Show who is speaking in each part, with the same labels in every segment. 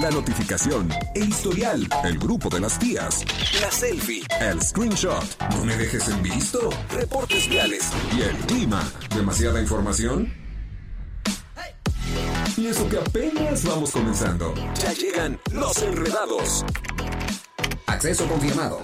Speaker 1: la notificación, el historial, el grupo de las tías, la selfie, el screenshot, no me dejes en visto, reportes viales y el clima. ¿Demasiada información? Y eso que apenas vamos comenzando. Ya llegan los enredados. Acceso confirmado.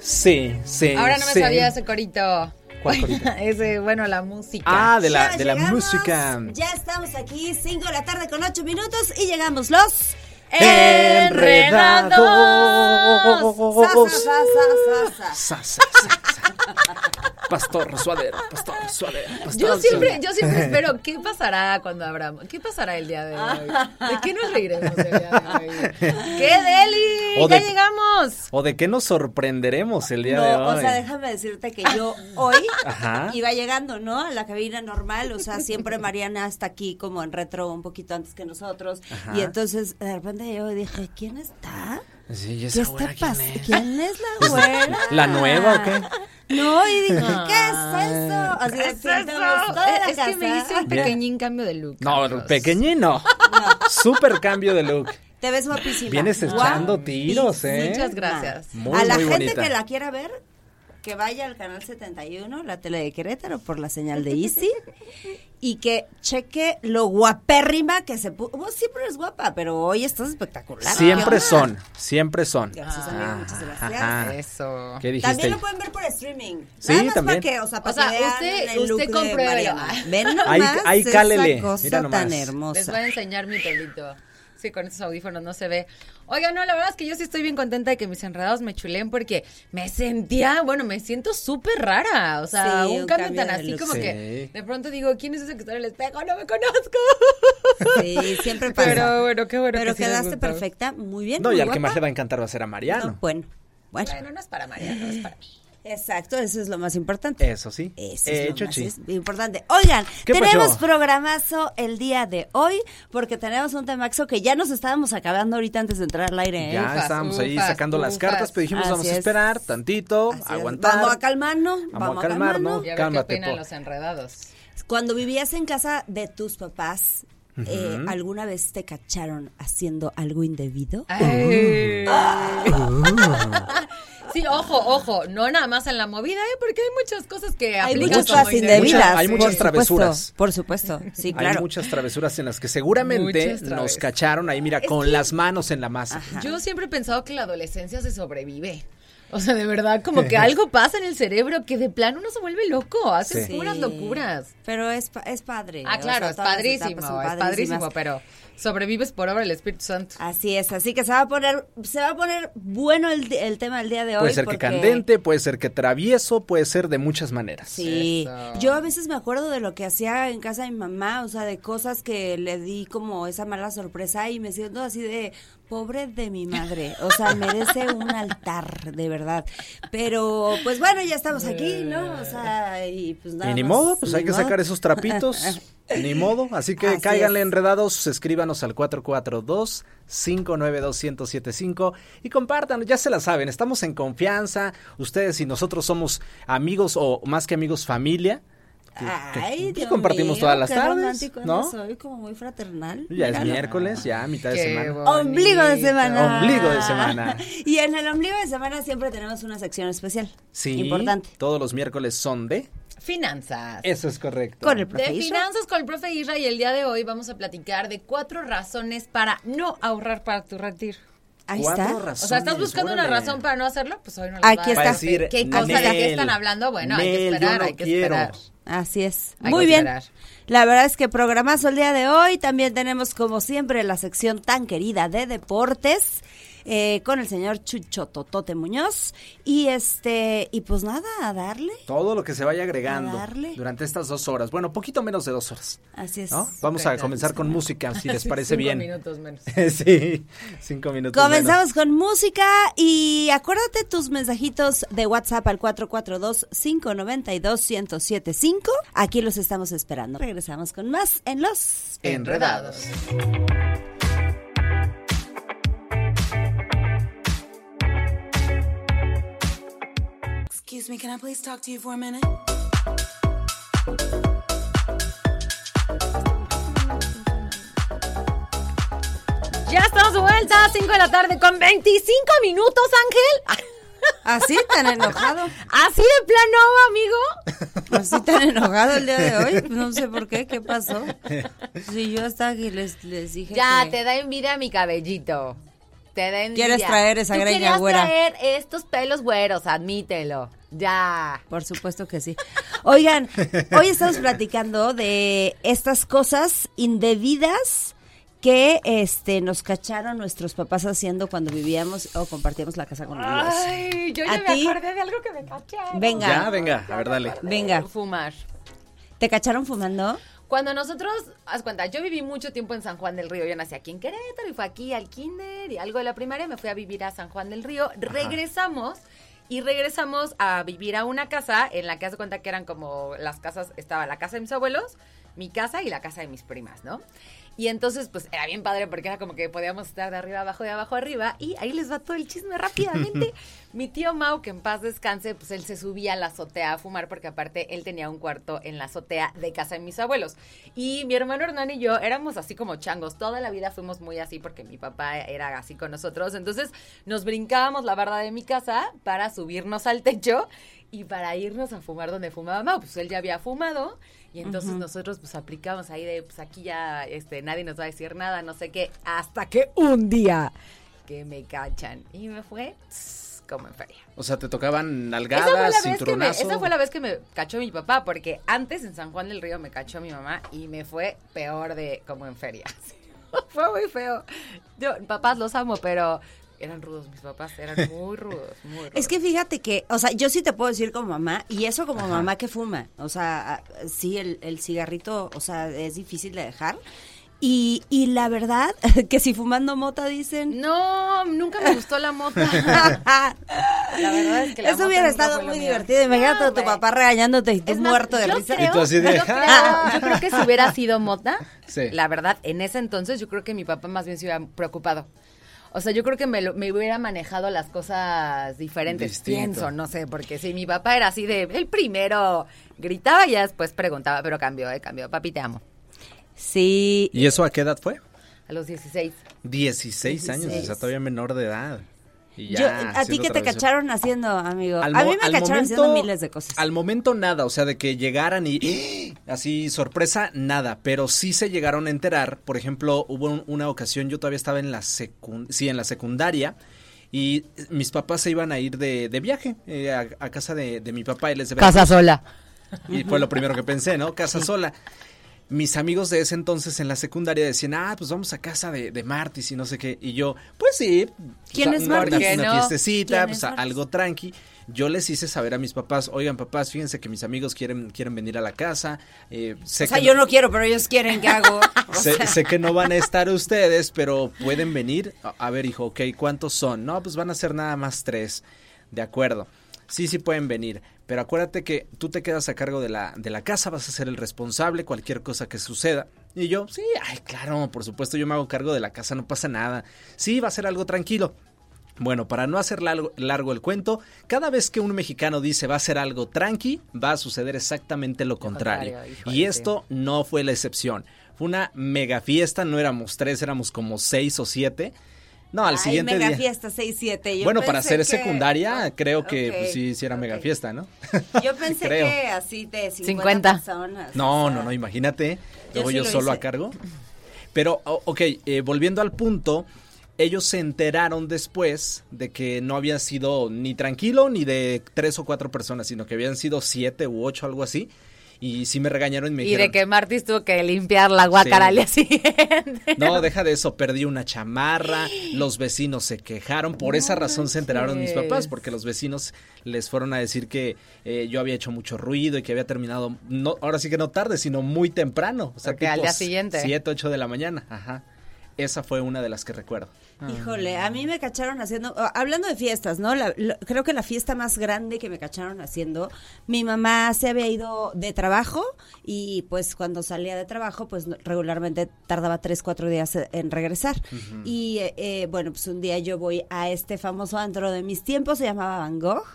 Speaker 2: Sí, sí.
Speaker 3: Ahora no me
Speaker 2: sí.
Speaker 3: sabía ese corito.
Speaker 2: ¿Cuál
Speaker 3: ese, bueno, la música.
Speaker 2: Ah, de la,
Speaker 4: Ya
Speaker 2: de la
Speaker 4: llegamos,
Speaker 2: música.
Speaker 4: Ya estamos aquí, 5 de la tarde con 8 minutos y llegamos los
Speaker 2: Enredados.
Speaker 4: Sa, sa, sa, sa,
Speaker 2: Pastor suadero, pastor suadero, pastor
Speaker 3: Yo siempre,
Speaker 2: suadero.
Speaker 3: yo siempre espero, ¿qué pasará cuando abramos? ¿Qué pasará el día de hoy? ¿De qué nos reiremos el día de hoy? ¡Qué deli!
Speaker 2: O
Speaker 3: ¡Ya
Speaker 2: de-
Speaker 3: llegamos!
Speaker 2: ¿O de qué nos sorprenderemos el día de
Speaker 4: No,
Speaker 2: hoy?
Speaker 4: o sea, déjame decirte que yo hoy
Speaker 2: Ajá.
Speaker 4: iba llegando, ¿no? A la cabina normal, o sea, siempre Mariana está aquí como en retro un poquito antes que nosotros.
Speaker 2: Ajá.
Speaker 4: Y entonces de repente yo dije, ¿quién está?
Speaker 2: Sí, ¿y
Speaker 4: ¿Qué está
Speaker 2: quién
Speaker 4: pasando?
Speaker 2: es?
Speaker 4: ¿Quién es la güera?
Speaker 2: ¿La nueva o qué?
Speaker 4: No, y dije, ¿qué es eso? Así de
Speaker 3: ¿Qué es
Speaker 4: pintamos toda la
Speaker 3: Es que me hice un
Speaker 2: Bien.
Speaker 3: pequeñín cambio de look.
Speaker 2: No,
Speaker 3: Carlos.
Speaker 2: pequeñino. Super cambio de look.
Speaker 4: Te ves guapísima.
Speaker 2: Vienes echando tiros, ¿eh?
Speaker 3: Muchas gracias.
Speaker 2: Muy,
Speaker 4: a la
Speaker 2: muy
Speaker 4: gente
Speaker 2: bonita.
Speaker 4: que la quiera ver, que vaya al canal 71, la tele de Querétaro, por la señal de Easy, y que cheque lo guapérrima que se puso. Vos siempre eres guapa, pero hoy estás espectacular.
Speaker 2: Siempre
Speaker 4: ¿Qué
Speaker 2: son, siempre son.
Speaker 4: Gracias, amigo, muchas gracias.
Speaker 2: Ajá.
Speaker 3: Eso.
Speaker 2: ¿Qué dijiste?
Speaker 4: También lo pueden ver por streaming.
Speaker 2: Sí,
Speaker 4: Nada más
Speaker 2: también.
Speaker 4: Para que, o sea, para
Speaker 3: O sea,
Speaker 4: que vean
Speaker 3: usted-
Speaker 4: el
Speaker 3: usted.
Speaker 4: Ven nomás
Speaker 2: ahí
Speaker 4: esa
Speaker 2: cálele,
Speaker 4: cosa
Speaker 2: mira nomás.
Speaker 4: tan
Speaker 3: Les
Speaker 4: hermosa.
Speaker 3: voy a enseñar mi pelito. Sí, con estos audífonos no se ve. Oiga, no, la verdad es que yo sí estoy bien contenta de que mis enredados me chuleen porque me sentía, bueno, me siento súper rara. O sea,
Speaker 4: Sí,
Speaker 3: un,
Speaker 4: un
Speaker 3: cambio,
Speaker 4: cambio
Speaker 3: tan así como
Speaker 2: Sí.
Speaker 3: que de pronto digo, ¿quién es ese que está en el espejo? No me conozco.
Speaker 4: Sí, siempre pasa.
Speaker 3: Pero bueno, qué bueno
Speaker 4: Pero
Speaker 3: que
Speaker 4: quedaste perfecta, muy bien.
Speaker 2: No,
Speaker 4: muy
Speaker 2: y al que
Speaker 4: guapa.
Speaker 2: más le va a encantar va a ser a Mariano.
Speaker 4: No, bueno, bueno.
Speaker 3: Bueno, no es para Mariano, es para mí.
Speaker 4: Exacto, eso es lo más importante.
Speaker 2: Eso sí.
Speaker 4: Eso
Speaker 2: Eh,
Speaker 4: es lo más es- importante. Oigan,
Speaker 2: ¿Qué
Speaker 4: tenemos
Speaker 2: pacho?
Speaker 4: programazo el día de hoy porque tenemos un temaxo que ya nos estábamos acabando ahorita antes de entrar al aire. ¿eh?
Speaker 2: Ya
Speaker 3: Ufas,
Speaker 2: estábamos ahí
Speaker 3: ufas,
Speaker 2: sacando las cartas, pero dijimos
Speaker 4: Así
Speaker 2: vamos a
Speaker 4: es.
Speaker 2: esperar tantito,
Speaker 4: Así es.
Speaker 2: aguantar.
Speaker 4: Vamos a calmarnos,
Speaker 2: Vamos a
Speaker 4: vamos a
Speaker 2: calmarnos.
Speaker 3: Y a ver
Speaker 2: Cálmate,
Speaker 3: qué opinan
Speaker 2: po.
Speaker 3: los enredados.
Speaker 4: Cuando vivías en casa de tus papás, eh, ¿alguna vez te cacharon haciendo algo indebido?
Speaker 3: Ay. Sí, ojo, ojo, no nada más en la movida, ¿eh? porque hay muchas cosas que
Speaker 4: Hay muchas cosas indebidas.
Speaker 2: Mucha- hay muchas
Speaker 4: por supuesto,
Speaker 2: travesuras.
Speaker 4: Por supuesto, sí, claro.
Speaker 2: Hay muchas travesuras en las que seguramente nos cacharon ahí, mira, con las manos en la masa.
Speaker 3: Yo siempre he pensado que la adolescencia se sobrevive. O sea, de verdad, como que algo pasa en el cerebro que de plano uno se vuelve loco, hace
Speaker 2: Sí.
Speaker 3: locuras.
Speaker 4: Pero es, es padre.
Speaker 3: Ah,
Speaker 4: o
Speaker 3: claro,
Speaker 4: sea,
Speaker 3: es padrísimo, es padrísimo, pero sobrevives por obra del Espíritu Santo.
Speaker 4: Así es, así que se va a poner, se va a poner bueno el, el tema del día de hoy.
Speaker 2: Puede ser
Speaker 4: porque-
Speaker 2: que candente, puede ser que travieso, puede ser de muchas maneras.
Speaker 4: Sí,
Speaker 3: Eso.
Speaker 4: yo a veces me acuerdo de lo que hacía en casa de mi mamá, o sea, de cosas que le di como esa mala sorpresa y me siento así de pobre de mi madre, o sea, merece un altar, de verdad. Pero pues bueno, ya estamos aquí, ¿no? O sea, y pues nada
Speaker 2: Y ni modo, pues hay que sacar esos trapitos. ni modo. Así que
Speaker 4: Así
Speaker 2: cáiganle
Speaker 4: es.
Speaker 2: enredados, escríbanos al 442-592-1075 y compartan, ya se la saben, estamos en confianza. Ustedes y nosotros somos amigos o más que amigos, familia. Que- que,
Speaker 4: Ay,
Speaker 2: pues,
Speaker 4: Dios
Speaker 2: compartimos
Speaker 4: mío,
Speaker 2: todas las
Speaker 4: qué
Speaker 2: tardes,
Speaker 4: romántico
Speaker 2: ¿no?
Speaker 4: Soy como muy fraternal.
Speaker 2: Ya es miércoles, ya mitad de semana.
Speaker 3: bonito.
Speaker 4: Ombligo de semana.
Speaker 2: Ombligo de semana.
Speaker 4: Y en el ombligo de semana siempre tenemos una sección especial.
Speaker 2: Sí,
Speaker 4: Importante.
Speaker 2: todos los miércoles son de...
Speaker 3: Finanzas.
Speaker 2: Eso es correcto.
Speaker 4: Con el
Speaker 3: De
Speaker 4: profe Isra.
Speaker 3: finanzas con el profe Isra y el día de hoy vamos a platicar de cuatro razones para no ahorrar para tu retiro.
Speaker 4: Ahí
Speaker 2: Cuatro
Speaker 4: está.
Speaker 2: razones,
Speaker 3: O sea, ¿estás buscando una
Speaker 2: órale.
Speaker 3: razón para no hacerlo? Pues hoy no las
Speaker 4: Aquí
Speaker 3: va a
Speaker 4: está.
Speaker 3: decir. ¿Qué cosa de qué
Speaker 2: Nel,
Speaker 3: están hablando? Bueno, hay que
Speaker 2: Nel,
Speaker 3: esperar,
Speaker 2: no
Speaker 3: hay que
Speaker 2: quiero.
Speaker 3: esperar.
Speaker 4: Así es.
Speaker 3: Hay
Speaker 4: Muy bien.
Speaker 3: esperar.
Speaker 4: La verdad es que programazo el día de hoy. También tenemos, como siempre, la sección tan querida de deportes. Eh, con el señor Chucho Totote Muñoz. Y este, y pues nada, a darle.
Speaker 2: Todo lo que se vaya agregando
Speaker 4: A darle.
Speaker 2: durante estas dos horas. Bueno, poquito menos de dos horas.
Speaker 4: Así es.
Speaker 2: ¿no? Vamos a comenzar con música, si les parece
Speaker 3: Cinco
Speaker 2: bien.
Speaker 3: minutos menos.
Speaker 2: sí, cinco minutos.
Speaker 4: Comenzamos con música y acuérdate tus mensajitos de WhatsApp al 442-592-1075. Aquí los estamos esperando. Regresamos con más en los...
Speaker 2: Enredados.
Speaker 5: Excuse me, can I please talk a minute?
Speaker 3: Ya estamos de vuelta, 5 de la tarde con 25 minutos, Ángel.
Speaker 4: Así tan enojado.
Speaker 3: Así de plano, amigo.
Speaker 4: Así tan enojado el día de hoy. No sé por qué, qué pasó. Si yo hasta aquí les, dije.
Speaker 3: Ya, te da envidia mi cabellito. Te da envidia.
Speaker 4: Quieres traer esa
Speaker 3: ¿Tú
Speaker 4: greña güera.
Speaker 3: Quieres traer estos pelos güeros, admítelo. Ya.
Speaker 4: Por supuesto que sí. Oigan, hoy estamos platicando de estas cosas indebidas que este nos cacharon nuestros papás haciendo cuando vivíamos o compartíamos la casa con ellos.
Speaker 3: Ay, yo
Speaker 4: ¿A
Speaker 3: ya me
Speaker 4: ti?
Speaker 3: acordé de algo que me cacharon.
Speaker 4: Venga,
Speaker 2: Ya, venga, a ver, dale.
Speaker 4: venga.
Speaker 3: Fumar.
Speaker 4: ¿Te cacharon fumando?
Speaker 3: Cuando nosotros, haz cuenta, yo viví mucho tiempo en San Juan del Río. Yo nací aquí en Querétaro y fue aquí al kinder y algo de la primaria. Me fui a vivir a San Juan del Río. Regresamos y regresamos a vivir a una casa en la que hace cuenta que eran como las casas, estaba la casa de mis abuelos, mi casa y la casa de mis primas, ¿no? Y entonces, pues era bien padre porque era como que podíamos estar de arriba abajo, de abajo arriba. Y ahí les va todo el chisme rápidamente. Mi tío Mau, que en paz descanse, pues él se subía a la azotea a fumar porque aparte él tenía un cuarto en la azotea de casa de mis abuelos. Y mi hermano Hernán y yo éramos así como changos. Toda la vida fuimos muy así porque mi papá era así con nosotros. Entonces nos brincábamos la barda de mi casa para subirnos al techo y para irnos a fumar donde fumaba Mau. Pues él ya había fumado. Y entonces nosotros pues aplicamos ahí de, pues aquí ya este, nadie nos va a decir nada, no sé qué, hasta que un día que me cachan. Y me fue tss, como en feria.
Speaker 2: O sea, te tocaban nalgadas,
Speaker 3: me,
Speaker 2: cinturonazo.
Speaker 3: esa fue la vez que me cachó mi papá, porque antes en San Juan del Río me cachó mi mamá y me fue peor de como en feria. fue muy feo. Yo, papás los amo, pero eran rudos mis papás, eran muy rudos, muy rudos.
Speaker 4: Es que fíjate que, o sea, yo sí te puedo decir como mamá, y eso como mamá que fuma, o sea, sí, el, el cigarrito, o sea, es difícil de dejar. Y, y la verdad, que si fumando mota dicen...
Speaker 3: No, nunca me gustó la mota. La verdad es que la
Speaker 4: Eso
Speaker 3: mota
Speaker 4: hubiera estado muy divertido. Imagínate
Speaker 3: No,
Speaker 4: a tu papá regañándote y tú
Speaker 3: Es más,
Speaker 4: muerto de risa.
Speaker 3: creo-
Speaker 2: Y tú así de,
Speaker 3: yo, creo, yo creo que si hubiera sido mota,
Speaker 2: Sí.
Speaker 3: la verdad, en ese entonces yo creo que mi papá más bien se hubiera preocupado. O sea, yo creo que me, lo- me hubiera manejado las cosas diferentes.
Speaker 2: Distinto.
Speaker 3: Pienso, no sé, porque si mi papá era así de, el primero gritaba y ya después preguntaba, pero cambió, eh, cambió. Papi, te amo.
Speaker 4: Sí,
Speaker 2: ¿Y eso a qué edad fue?
Speaker 3: A los 16.
Speaker 2: 16 años, o sea,
Speaker 4: 16.
Speaker 2: todavía menor de edad. Y
Speaker 4: Yo-
Speaker 2: ya,
Speaker 4: ¿a ti qué te cacharon haciendo, amigo?
Speaker 2: Al
Speaker 4: a mí me
Speaker 2: al
Speaker 4: cacharon haciendo miles de cosas.
Speaker 2: Al momento nada, o sea, de que llegaran y ¡eh! así sorpresa, nada, pero sí se llegaron a enterar, por ejemplo, hubo un- una ocasión, yo todavía estaba en la secun- sí, en la secundaria y mis papás se iban a ir de, de viaje eh, a, a casa de, de mi papá y les de
Speaker 3: sola.
Speaker 2: y fue lo primero que pensé, ¿no? Casa sola. Mis amigos de ese entonces en la secundaria decían, ah, pues vamos a casa de, de Martis y no sé qué. Y yo, pues sí.
Speaker 4: ¿Quién
Speaker 2: pues,
Speaker 4: es Martis?
Speaker 2: Una, fiestecita,
Speaker 4: ¿Quién
Speaker 2: pues algo tranqui. Yo les hice saber a mis papás, oigan papás, fíjense que mis amigos quieren, quieren venir a la casa. eh, sé
Speaker 4: O sea,
Speaker 2: que
Speaker 4: yo no quiero, pero ellos quieren que hago.
Speaker 2: Sé que no van a estar ustedes, pero pueden venir. A, a ver, hijo, ok, ¿cuántos son? No, pues van a ser nada más tres. De acuerdo. Sí, sí pueden venir. Pero acuérdate que tú te quedas a cargo de la, de la casa, vas a ser el responsable, cualquier cosa que suceda. Y yo, sí, ay, claro, por supuesto, yo me hago cargo de la casa, no pasa nada. Sí, va a ser algo tranquilo. Bueno, para no hacer largo, largo el cuento, cada vez que un mexicano dice va a ser algo tranqui, va a suceder exactamente lo contrario.
Speaker 3: contrario,
Speaker 2: y esto no fue la excepción. Fue una mega fiesta, no éramos tres, éramos como seis o siete. No, al
Speaker 4: ay,
Speaker 2: siguiente
Speaker 4: mega
Speaker 2: día.
Speaker 4: fiesta 6-7.
Speaker 2: Bueno, para ser secundaria, creo que pues, sí, sí era mega fiesta, ¿no?
Speaker 4: Yo pensé
Speaker 2: Creo.
Speaker 4: que así de 50,
Speaker 3: 50.
Speaker 4: personas.
Speaker 2: No,
Speaker 4: o sea,
Speaker 2: no, no, imagínate.
Speaker 4: Yo
Speaker 2: Luego
Speaker 4: sí
Speaker 2: yo,
Speaker 4: lo
Speaker 2: solo
Speaker 4: hice.
Speaker 2: a cargo. Pero, ok, eh, volviendo al punto, ellos se enteraron después de que no había sido ni tranquilo ni de tres o cuatro personas, sino que habían sido siete u ocho, algo así. Y sí me regañaron y me
Speaker 3: Y
Speaker 2: dijeron...
Speaker 3: de que Martis tuvo que limpiar la guacara
Speaker 2: Sí.
Speaker 3: al día siguiente.
Speaker 2: No, deja de eso, perdí una chamarra, los vecinos se quejaron, por esa razón se enteraron mis papás, porque los vecinos les fueron a decir que eh, yo había hecho mucho ruido y que había terminado, no, ahora sí que no tarde, sino muy temprano, o sea,
Speaker 3: Ok, al
Speaker 2: tipo
Speaker 3: día siguiente.
Speaker 2: 7, 8 de la mañana, ajá. Esa fue una de las que recuerdo.
Speaker 4: Híjole, a mí me cacharon haciendo, ah, hablando de fiestas, ¿no? La- la- creo que la fiesta más grande que me cacharon haciendo, mi mamá se había ido de trabajo y pues cuando salía de trabajo, pues regularmente tardaba tres, cuatro días eh, en regresar. Y eh, eh, bueno, pues un día yo voy a este famoso antro de mis tiempos, se llamaba Van Gogh.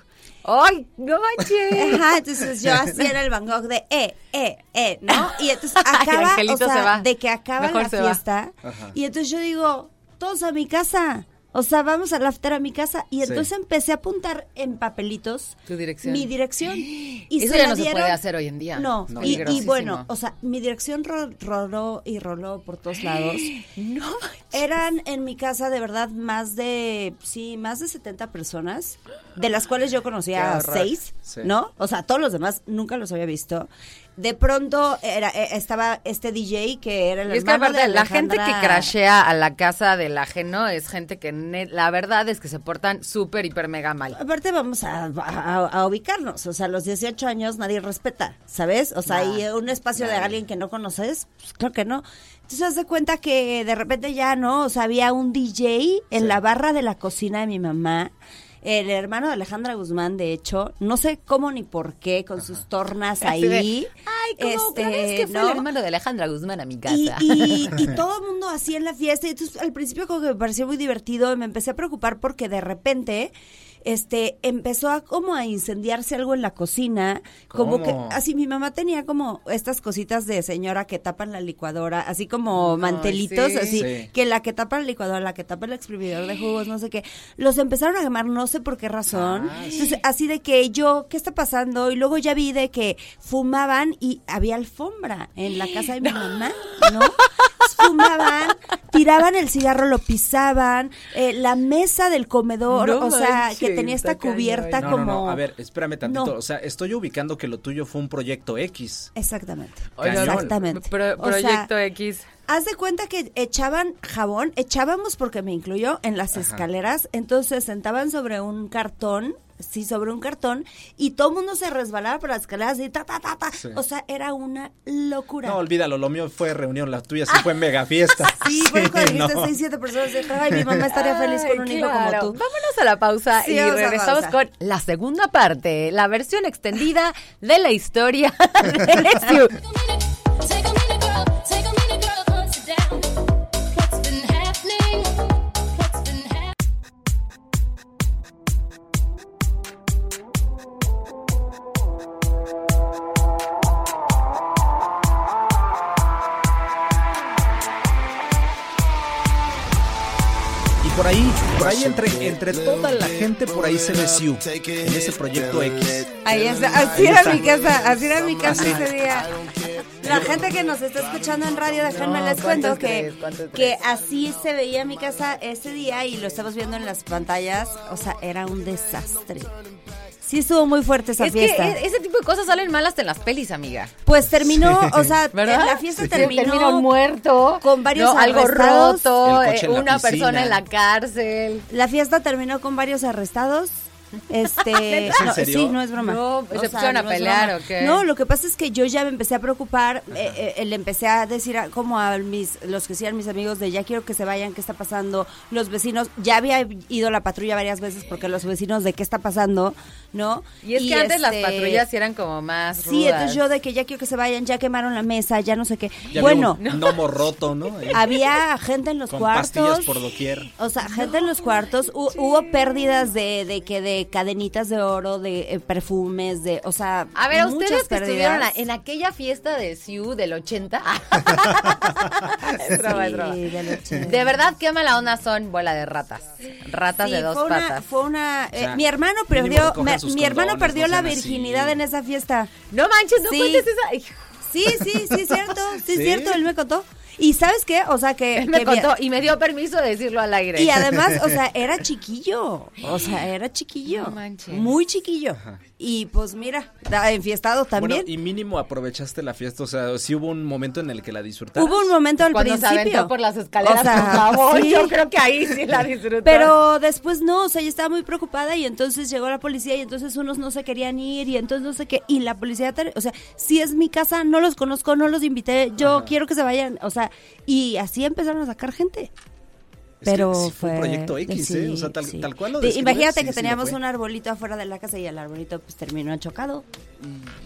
Speaker 3: ¡Ay, no manches!
Speaker 4: Ajá, entonces yo así era el Van Gogh de eh, eh, eh, ¿no? Y entonces acaba,
Speaker 3: Angelito
Speaker 4: o sea,
Speaker 3: se va.
Speaker 4: de que acaba
Speaker 3: Mejor
Speaker 4: la fiesta.
Speaker 2: Ajá.
Speaker 4: Y entonces yo digo, todos a mi casa. O sea, vamos al after a mi casa. Y
Speaker 2: Sí.
Speaker 4: entonces empecé a apuntar en papelitos
Speaker 3: Tu dirección.
Speaker 4: mi dirección. Y
Speaker 3: Eso
Speaker 4: se
Speaker 3: ya no se
Speaker 4: dieron-
Speaker 3: puede hacer hoy en día.
Speaker 4: No,
Speaker 2: No.
Speaker 4: Y, y bueno, o sea, mi dirección ro- roló y roló por todos lados.
Speaker 3: No.
Speaker 4: Eran en mi casa de verdad más de, sí, más de 70 personas, de las cuales yo conocía a seis,
Speaker 2: Sí.
Speaker 4: ¿no? O sea, todos los demás nunca los había visto. De pronto era, eh, estaba este DJ que era el
Speaker 3: Y es que
Speaker 4: hermano
Speaker 3: aparte,
Speaker 4: de
Speaker 3: la gente que crashea a la casa del ajeno es gente que la verdad es que se portan súper, hiper, mega mal.
Speaker 4: Aparte vamos a, a- a ubicarnos, o sea, a los 18 años nadie respeta, ¿sabes? O sea, y un espacio de alguien que no conoces, pues claro que no. Entonces haz de cuenta que de repente ya no, o sea, había un DJ en la barra de la cocina de mi mamá. El hermano de Alejandra Guzmán, de hecho, no sé cómo ni por qué, con sus tornas
Speaker 3: de,
Speaker 4: ahí.
Speaker 3: Ay, como
Speaker 4: este,
Speaker 3: vez que fue
Speaker 4: ¿no?
Speaker 3: el hermano de Alejandra Guzmán a mi casa.
Speaker 4: Y, y, y todo el mundo así en la fiesta. Y entonces al principio como que me pareció muy divertido. y Me empecé a preocupar porque de repente este empezó a como a incendiarse algo en la cocina. Como que así mi mamá tenía como estas cositas de señora que tapan la licuadora, así como mantelitos,
Speaker 3: sí.
Speaker 4: así
Speaker 2: Sí.
Speaker 4: que la que tapa la licuadora, la que tapa el exprimidor de jugos, no sé qué. Los empezaron a quemar, no sé por qué razón. Entonces, así de que yo, ¿qué está pasando? Y luego ya vi de que fumaban y había alfombra en la casa de mi mamá, ¿no? Fumaban, tiraban el cigarro, lo pisaban, eh, la mesa del comedor,
Speaker 3: No
Speaker 4: o sea,
Speaker 3: manches,
Speaker 4: que tenía esta cubierta
Speaker 2: No,
Speaker 4: como...
Speaker 2: no, no, a ver, espérame tantito.
Speaker 4: No.
Speaker 2: O sea, estoy ubicando que lo tuyo fue un proyecto X.
Speaker 4: Exactamente. Exactamente.
Speaker 3: Pro-
Speaker 4: O sea,
Speaker 3: proyecto X.
Speaker 4: Haz de cuenta que echaban jabón, echábamos porque me incluyó en las escaleras, entonces sentaban sobre un cartón, sí, sobre un cartón, y todo el mundo se resbalaba por las escaleras y ta, ta, ta, ta.
Speaker 2: Sí.
Speaker 4: O sea, era una locura.
Speaker 2: No, olvídalo, lo mío fue reunión, la tuya sí fue mega fiesta.
Speaker 4: Sí, bueno, cuando dijiste
Speaker 2: no.
Speaker 4: seis, siete personas, dije, ay, mi mamá estaría feliz con un hijo
Speaker 3: claro.
Speaker 4: como tú.
Speaker 3: Vámonos a la pausa
Speaker 4: Sí,
Speaker 3: y regresamos
Speaker 4: pausa.
Speaker 3: con la segunda parte, la versión extendida de la historia de
Speaker 2: entre, toda la gente, por ahí se ve Siu, en ese proyecto X.
Speaker 4: Ahí está, así
Speaker 2: Ahí
Speaker 4: era
Speaker 2: está.
Speaker 4: mi casa, así era mi casa
Speaker 2: Así.
Speaker 4: ese día. La gente que nos está escuchando en radio, déjenme
Speaker 3: No,
Speaker 4: les cuento
Speaker 3: ¿cuántos
Speaker 4: que, que así se veía mi casa ese día y lo estamos viendo en las pantallas, o sea, era un desastre. Sí estuvo muy fuerte esa
Speaker 3: Es
Speaker 4: fiesta.
Speaker 3: que e- ese tipo de cosas salen mal hasta en las pelis, amiga.
Speaker 4: Pues terminó, o sea,
Speaker 3: ¿Verdad?
Speaker 4: la fiesta
Speaker 3: Sí.
Speaker 4: terminó,
Speaker 3: Terminó muerto.
Speaker 4: con varios
Speaker 3: ¿no? Algo
Speaker 4: arrestados.
Speaker 3: roto, eh,
Speaker 2: la
Speaker 3: una
Speaker 2: piscina.
Speaker 3: persona en la cárcel.
Speaker 4: La fiesta terminó con varios arrestados. Este,
Speaker 2: ¿Es en
Speaker 4: no,
Speaker 2: serio?
Speaker 4: sí, no es broma.
Speaker 3: No, ¿se pusieron a
Speaker 4: no
Speaker 3: pelear o qué?
Speaker 4: No, lo que pasa es que yo ya me empecé a preocupar, eh, eh, le empecé a decir a- como a mis, los que sean mis amigos de ya quiero que se vayan, qué está pasando, los vecinos, ya había ido la patrulla varias veces porque los vecinos de qué está pasando, ¿no?
Speaker 3: Y es que antes las
Speaker 4: este,
Speaker 3: patrullas sí eran como más
Speaker 4: Sí, entonces yo de que ya quiero que se vayan, ya quemaron la mesa, ya no sé qué.
Speaker 2: Ya
Speaker 4: bueno,
Speaker 2: un gnomo roto, ¿no?
Speaker 4: Había gente en los
Speaker 2: con
Speaker 4: cuartos.
Speaker 2: pastillas por doquier.
Speaker 4: O sea, gente en los cuartos, hu- hubo pérdidas de, de que de cadenitas de oro, de eh, perfumes, de, o sea,
Speaker 3: A ver, a
Speaker 4: muchas
Speaker 3: ustedes que estuvieron la- en aquella fiesta de Siu del 80. es broma, es broma.
Speaker 4: Sí, del 80.
Speaker 3: De verdad, qué mala onda son bola de ratas. Ratas
Speaker 4: Sí,
Speaker 3: de dos
Speaker 4: fue una,
Speaker 3: patas.
Speaker 4: fue una, eh,
Speaker 2: sea,
Speaker 4: mi hermano perdió, mi hermano perdió
Speaker 2: no
Speaker 4: la
Speaker 2: así.
Speaker 4: virginidad en esa fiesta.
Speaker 3: No manches, no
Speaker 4: Sí.
Speaker 3: cuentes esa.
Speaker 4: Sí, sí, sí, cierto, sí,
Speaker 2: ¿Sí?
Speaker 4: cierto, él me contó. Y ¿sabes qué? O sea, que...
Speaker 3: Él me
Speaker 4: que
Speaker 3: contó y me dio permiso de decirlo al aire.
Speaker 4: Y además, o sea, era chiquillo. O sea, era chiquillo.
Speaker 3: No manches.
Speaker 4: Muy chiquillo. Y pues mira, enfiestado también.
Speaker 2: Bueno, y mínimo aprovechaste la fiesta, o sea, sí hubo un momento en el que la disfrutaste.
Speaker 4: Hubo un momento al
Speaker 3: Cuando se
Speaker 4: principio.
Speaker 3: aventó por las escaleras
Speaker 4: O sea,
Speaker 3: con jabón,
Speaker 4: sí.
Speaker 3: yo creo que ahí sí la disfrutó.
Speaker 4: Pero después no, o sea, yo estaba muy preocupada y entonces llegó la policía y entonces unos no se querían ir y entonces no sé qué. Y la policía, o sea, si es mi casa, no los conozco, no los invité, yo quiero que se vayan, o sea, y así empezaron a sacar gente.
Speaker 2: Es que
Speaker 4: Pero
Speaker 2: fue un
Speaker 4: fue
Speaker 2: proyecto X,
Speaker 4: sí,
Speaker 2: ¿eh? O sea, tal,
Speaker 4: sí.
Speaker 2: tal cual lo describes,
Speaker 4: Imagínate
Speaker 2: sí,
Speaker 4: que teníamos un arbolito afuera de la casa y el arbolito pues terminó chocado.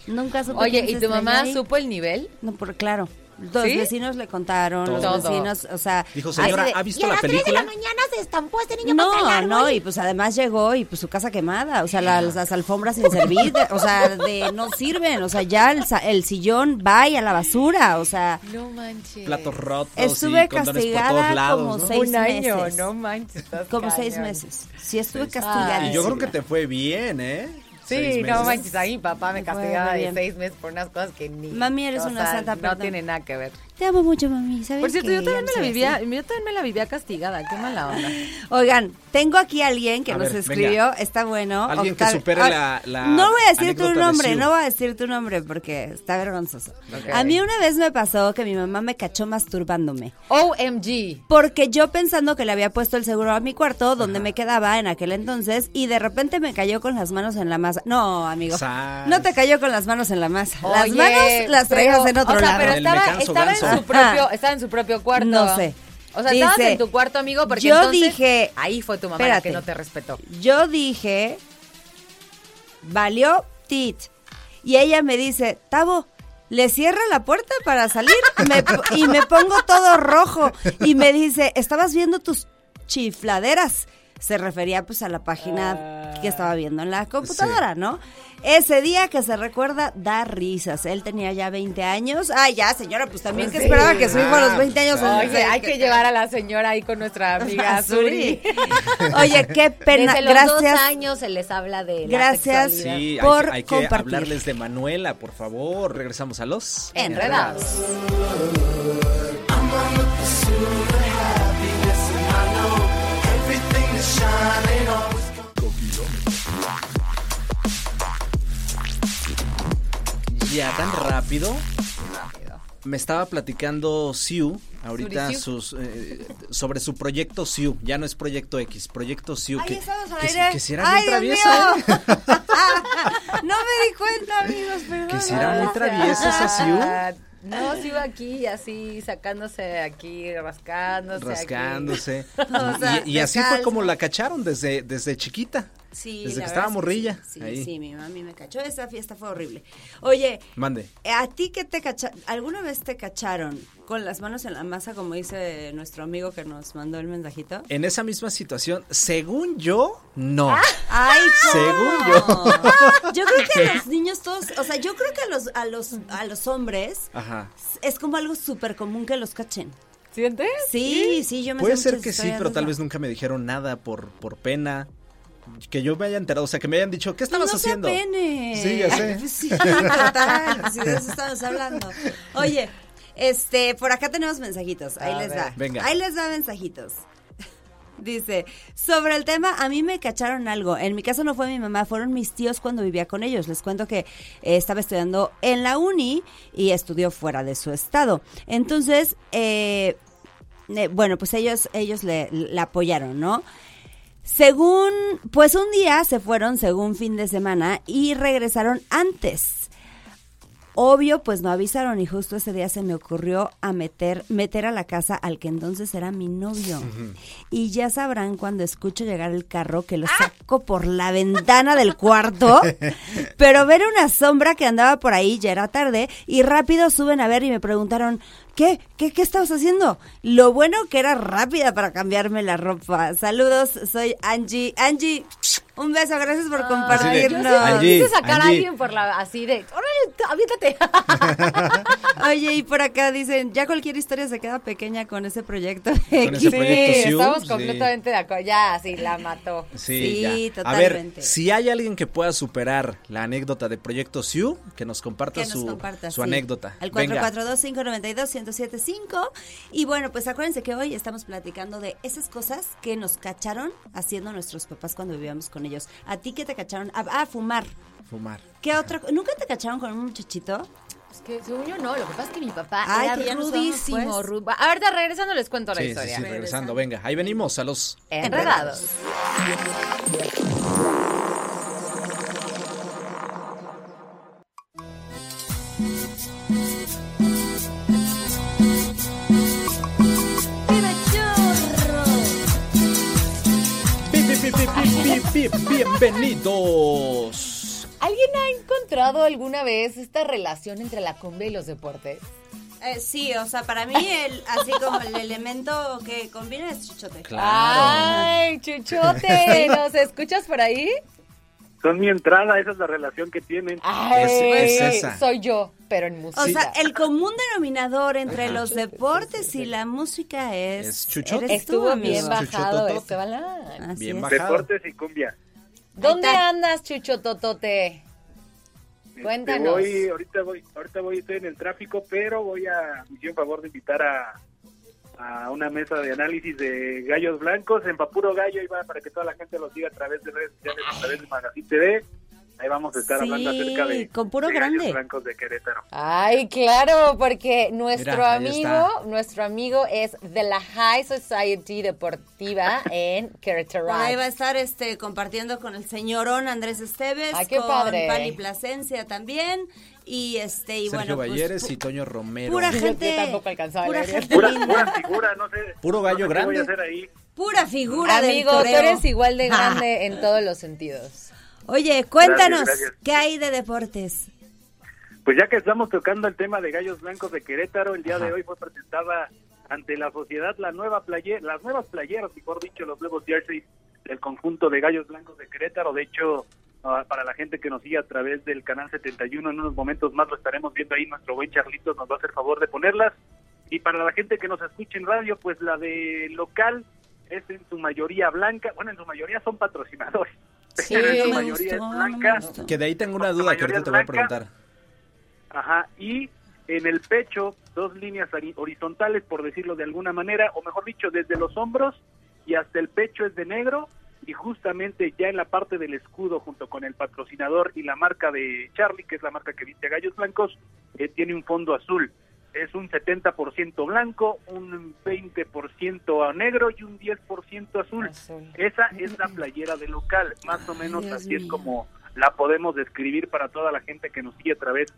Speaker 4: Nunca supe
Speaker 3: Oye, ¿y tu mamá
Speaker 4: ahí.
Speaker 3: supo el nivel?
Speaker 4: No, por claro. Los
Speaker 3: ¿Sí?
Speaker 4: vecinos le contaron, los vecinos, o sea...
Speaker 2: Dijo, señora,
Speaker 4: de-
Speaker 2: ¿ha visto la película?
Speaker 3: mañana se estampó este niño
Speaker 4: No, no, y pues además llegó y pues su casa quemada, o sea, las, las alfombras sin servir, de- o sea, de no sirven, o sea, ya el, sa- el sillón va y a la basura, o sea,
Speaker 3: No manches.
Speaker 2: Platos rotos
Speaker 4: Estuve
Speaker 2: y condones por
Speaker 4: castigada
Speaker 2: todos lados,
Speaker 4: como
Speaker 2: ¿no?
Speaker 4: seis
Speaker 3: Un año,
Speaker 4: meses.
Speaker 3: no manches.
Speaker 4: como seis meses. Sí, estuve
Speaker 2: Y
Speaker 4: castigada.
Speaker 2: yo creo que te fue bien, ¿eh?
Speaker 3: Sí, no manches, ahí mi papá me castigaba de seis meses por unas cosas que ni...
Speaker 4: Mami, eres
Speaker 3: o
Speaker 4: una
Speaker 3: sea,
Speaker 4: santa,
Speaker 3: No
Speaker 4: perdón.
Speaker 3: tiene nada que ver.
Speaker 4: Te amo mucho, mami, ¿sabes
Speaker 3: Por cierto, yo también me la vivía, yo también me la vivía castigada, qué mala onda.
Speaker 4: Oigan, tengo aquí a alguien que
Speaker 2: A
Speaker 4: nos
Speaker 2: ver,
Speaker 4: escribió,
Speaker 2: venga.
Speaker 4: está bueno.
Speaker 2: Alguien que
Speaker 4: Octavio-
Speaker 2: supere
Speaker 4: Ah,
Speaker 2: la- la
Speaker 4: No voy a decir
Speaker 2: anécdota
Speaker 4: tu
Speaker 2: de
Speaker 4: nombre, no voy a decir tu nombre porque está vergonzoso. A mí una vez me pasó que mi mamá me cachó masturbándome.
Speaker 3: OMG.
Speaker 4: Porque yo pensando que le había puesto el seguro a mi cuarto, donde me quedaba en aquel entonces, y de repente me cayó con las manos en la masa. No, amigo.
Speaker 2: Sas.
Speaker 4: No te cayó con las manos en la masa. las
Speaker 3: Oye,
Speaker 4: manos las traías
Speaker 3: pero-
Speaker 4: en otro
Speaker 3: o sea,
Speaker 4: lado.
Speaker 3: pero
Speaker 2: En el
Speaker 3: estaba, en. Su propio, estaba en su propio cuarto.
Speaker 4: No sé.
Speaker 3: O sea, estabas
Speaker 4: Dice,
Speaker 3: en tu cuarto, amigo, porque
Speaker 4: yo
Speaker 3: entonces
Speaker 4: dije-
Speaker 3: ahí fue tu mamá la que no te respetó.
Speaker 4: Yo dije, valió tit. Y ella me dice, Tavo, ¿le cierra la puerta para salir? Me po- y me pongo todo rojo. Y me dice, estabas viendo tus chifladeras. Se refería pues a la página que estaba viendo en la computadora, ¿no? Ese día que se recuerda da risas. Él tenía ya 20 años. Ay, ya, señora, pues también que
Speaker 3: Sí.
Speaker 4: esperaba que su hijo a los 20 años...
Speaker 2: Ah,
Speaker 3: Oye, hay que llevar a la señora ahí con nuestra amiga Suri.
Speaker 4: Oye, qué pena.
Speaker 3: Desde los
Speaker 4: Gracias.
Speaker 3: dos años se les habla de la
Speaker 4: Gracias.
Speaker 3: sexualidad.
Speaker 2: Sí, hay,
Speaker 4: por
Speaker 2: que- hay que
Speaker 4: compartir.
Speaker 2: hablarles de Manuela, por favor. Regresamos a los
Speaker 3: Enredados.
Speaker 2: Ya tan rápido. Me estaba platicando Siu ahorita sus, eh, sobre su proyecto Siu. Ya no es proyecto X, proyecto Siu. Que, que,
Speaker 4: aire.
Speaker 2: que si era
Speaker 4: Dios
Speaker 2: traviesa. ¿eh?
Speaker 4: no me di cuenta, amigos, perdón.
Speaker 2: Que si era muy traviesa esa Siu.
Speaker 3: No, se iba aquí así, sacándose aquí, rascándose. aquí.
Speaker 2: Rascándose.
Speaker 4: O sea,
Speaker 2: y, y así fue como la cacharon desde, desde chiquita.
Speaker 4: Sí,
Speaker 2: desde
Speaker 4: la
Speaker 2: que estaba
Speaker 4: es que
Speaker 2: morrilla.
Speaker 4: Sí,
Speaker 2: ahí.
Speaker 4: sí, sí, mi mami me cachó. Esa fiesta fue horrible. Oye,
Speaker 2: Mande.
Speaker 4: ¿a ti qué te cacharon? ¿Alguna vez te cacharon con las manos en la masa, como dice nuestro amigo que nos mandó el mensajito?
Speaker 2: En esa misma situación, según yo, no.
Speaker 4: Ay, ¿cómo?
Speaker 2: Según yo.
Speaker 4: Yo creo que a los niños todos, o sea, yo creo que a los a los a los hombres
Speaker 2: Ajá.
Speaker 4: es como algo súper común que los cachen.
Speaker 3: ¿Sientes?
Speaker 4: Sí, sí, yo me
Speaker 2: Puede
Speaker 4: sé
Speaker 2: ser que sí, pero tal vez nunca me dijeron nada por, por pena. Que yo me haya enterado, o sea, que me hayan dicho, ¿qué estabas
Speaker 4: no
Speaker 2: haciendo?
Speaker 4: Se apene.
Speaker 2: Sí, ya sé.
Speaker 4: Sí, total, sí, de eso estamos hablando. Oye, este, por acá tenemos mensajitos. Ahí
Speaker 3: A
Speaker 4: les
Speaker 3: ver.
Speaker 4: va.
Speaker 2: Venga.
Speaker 4: Ahí les va mensajitos. Dice, sobre el tema, a mí me cacharon algo. En mi caso no fue mi mamá, fueron mis tíos cuando vivía con ellos. Les cuento que eh, estaba estudiando en la uni y estudió fuera de su estado. Entonces, eh, eh, bueno, pues ellos, ellos le, le apoyaron, ¿no? Según, pues un día se fueron según fin de semana y regresaron antes. Obvio, pues no avisaron y justo ese día se me ocurrió a meter, meter a la casa al que entonces era mi novio. Y ya sabrán cuando escucho llegar el carro que lo saco por la ventana del cuarto, pero ver una sombra que andaba por ahí ya era tarde y rápido suben a ver y me preguntaron, ¿qué? ¿Qué, qué estabas haciendo? Lo bueno que era rápida para cambiarme la ropa. Saludos, soy Angie. Angie, un beso, gracias por
Speaker 2: de,
Speaker 4: compartirnos.
Speaker 3: Quise sacar a alguien por la, así de, órale, aviéntate.
Speaker 4: Oye, y por acá dicen, ya cualquier historia se queda pequeña con ese proyecto.
Speaker 2: Con ese proyecto Siu,
Speaker 3: estamos
Speaker 2: sí.
Speaker 3: completamente de acuerdo. Ya, sí, la mató.
Speaker 2: Sí,
Speaker 4: Sí,
Speaker 2: ya. A
Speaker 4: totalmente.
Speaker 2: ver, si hay alguien que pueda superar la anécdota de Proyecto Siu, que nos comparta
Speaker 4: que nos
Speaker 2: su,
Speaker 4: comparta,
Speaker 2: su
Speaker 4: sí.
Speaker 2: anécdota.
Speaker 4: Al
Speaker 2: Venga.
Speaker 4: 442-592-1075. Y bueno, pues acuérdense que hoy estamos platicando de esas cosas que nos cacharon haciendo nuestros papás cuando vivíamos con ellos. ¿A ti qué te cacharon? Ah, ah, fumar.
Speaker 2: Fumar.
Speaker 4: ¿Qué otra? co- ¿Nunca te cacharon con un muchachito?
Speaker 3: Es que según yo no, lo que pasa es que mi papá
Speaker 4: Ay,
Speaker 3: era rudísimo.
Speaker 4: vamos, pues.
Speaker 3: ru- Ahorita regresando les cuento la
Speaker 2: Sí, sí,
Speaker 3: historia.
Speaker 2: sí, regresando. Venga, ahí venimos a los...
Speaker 3: Enredados.
Speaker 2: Pi, Bienvenidos.
Speaker 3: ¿Alguien ha encontrado alguna vez esta relación entre la cumbia y los deportes?
Speaker 4: Eh, sí, o sea, para mí el, así como el elemento que combina es chuchote.
Speaker 3: Ay, Chuchote, ¿nos escuchas por ahí?
Speaker 6: Son mi entrada, esa es la relación que tienen.
Speaker 3: Ay,
Speaker 2: Es- es esa.
Speaker 3: soy yo, pero en música.
Speaker 4: O sea, el común denominador entre los deportes y la música es...
Speaker 2: Es
Speaker 4: tú,
Speaker 3: Estuvo bien bajado este balán.
Speaker 2: Bien
Speaker 4: es.
Speaker 2: bajado.
Speaker 6: Deportes y cumbia.
Speaker 3: ¿Dónde andas, Chuchototote?
Speaker 6: Este,
Speaker 3: Cuéntanos.
Speaker 6: voy, ahorita voy, ahorita voy, estoy en el tráfico, pero voy a, me hicieron favor de invitar a, a una mesa de análisis de gallos blancos en Papuro Gallo, y va para que toda la gente los siga a través de redes sociales, a través de Magazine TV. Ahí vamos a estar
Speaker 4: Sí,
Speaker 6: hablando acerca de,
Speaker 4: con puro
Speaker 6: de
Speaker 4: grande.
Speaker 6: blancos de Querétaro.
Speaker 3: Ay, claro, porque nuestro
Speaker 2: Mira,
Speaker 3: amigo, nuestro amigo es de la High Society Deportiva en Querétaro.
Speaker 4: Ahí va a estar este compartiendo con el señorón Andrés Esteves,
Speaker 3: Ay, qué
Speaker 4: con
Speaker 3: padre.
Speaker 4: Pali Plasencia también y este y
Speaker 2: Sergio
Speaker 4: bueno, pues,
Speaker 2: Valleres
Speaker 4: pu-
Speaker 2: y Toño Romero.
Speaker 4: pura gente,
Speaker 3: yo tampoco alcanzaba a
Speaker 4: pura gente
Speaker 6: Pura, figura, no sé.
Speaker 2: Puro gallo
Speaker 6: no sé qué voy a
Speaker 2: grande.
Speaker 6: hacer ahí.
Speaker 4: pura figura
Speaker 3: Amigo,
Speaker 4: del
Speaker 3: tú eres igual de grande en todos los sentidos.
Speaker 4: Oye, cuéntanos,
Speaker 6: Gracias, gracias.
Speaker 4: ¿qué hay de deportes?
Speaker 6: Pues ya que estamos tocando el tema de Gallos Blancos de Querétaro, el día
Speaker 2: Ajá.
Speaker 6: de hoy fue presentada ante la sociedad la nueva playe- las nuevas playeras, mejor dicho, los nuevos jerseys del conjunto de Gallos Blancos de Querétaro. De hecho, ah, para la gente que nos sigue a través del canal 71, en unos momentos más lo estaremos viendo ahí, nuestro buen Charlitos nos va a hacer favor de ponerlas. Y para la gente que nos escuche en radio, pues la de local es en su mayoría blanca, bueno, en su mayoría son patrocinadores,
Speaker 3: Sí,
Speaker 6: pero en su mayoría
Speaker 4: gustó,
Speaker 6: es blanca.
Speaker 2: Que de ahí tengo una duda que ahorita te voy a preguntar.
Speaker 6: Ajá, y en el pecho dos líneas horizontales, por decirlo de alguna manera, o mejor dicho, desde los hombros y hasta el pecho es de negro y justamente ya en la parte del escudo junto con el patrocinador y la marca de Charlie, que es la marca que viste a Gallos Blancos, eh, tiene un fondo azul. Es un 70% blanco, un 20% a negro y un 10% azul.
Speaker 3: Azul.
Speaker 6: Esa es la playera de local, más o menos
Speaker 4: Dios
Speaker 6: así es como la podemos describir para toda la gente que nos sigue a través